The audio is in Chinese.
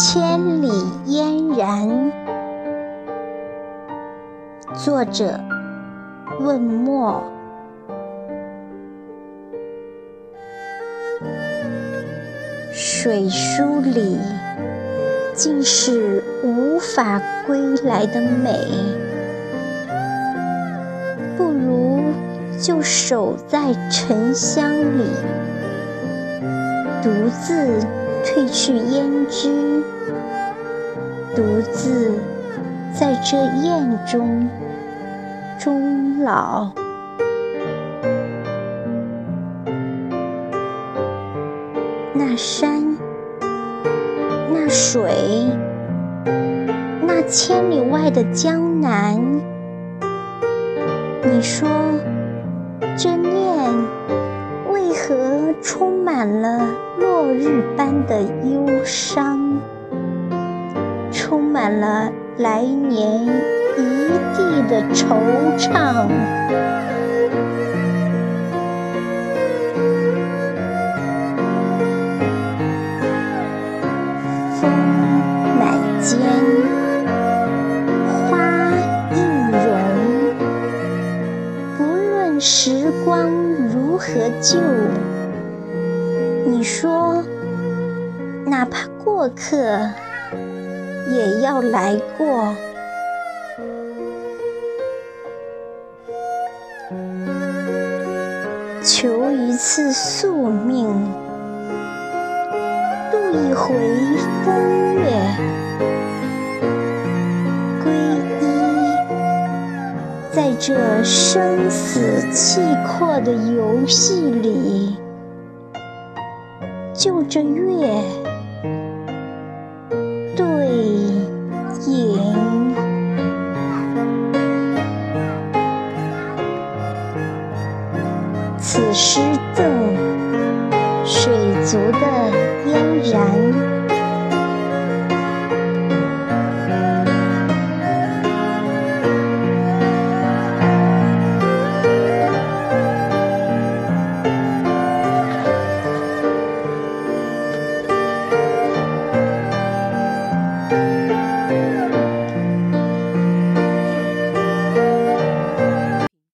千里嫣然。作者：问墨。水书里尽是无法归来的美，不如就守在沉香里，独自褪去胭脂，独自在这宴中终老。那山，那水，那千里外的江南，你说这念充满了落日般的忧伤，充满了来年一地的惆怅？风满肩花映容，不论时光如何旧，你说，哪怕过客也要来过。求一次宿命，度一回风月。皈依在这生死契阔的游戏里，就着月对影。此诗赠。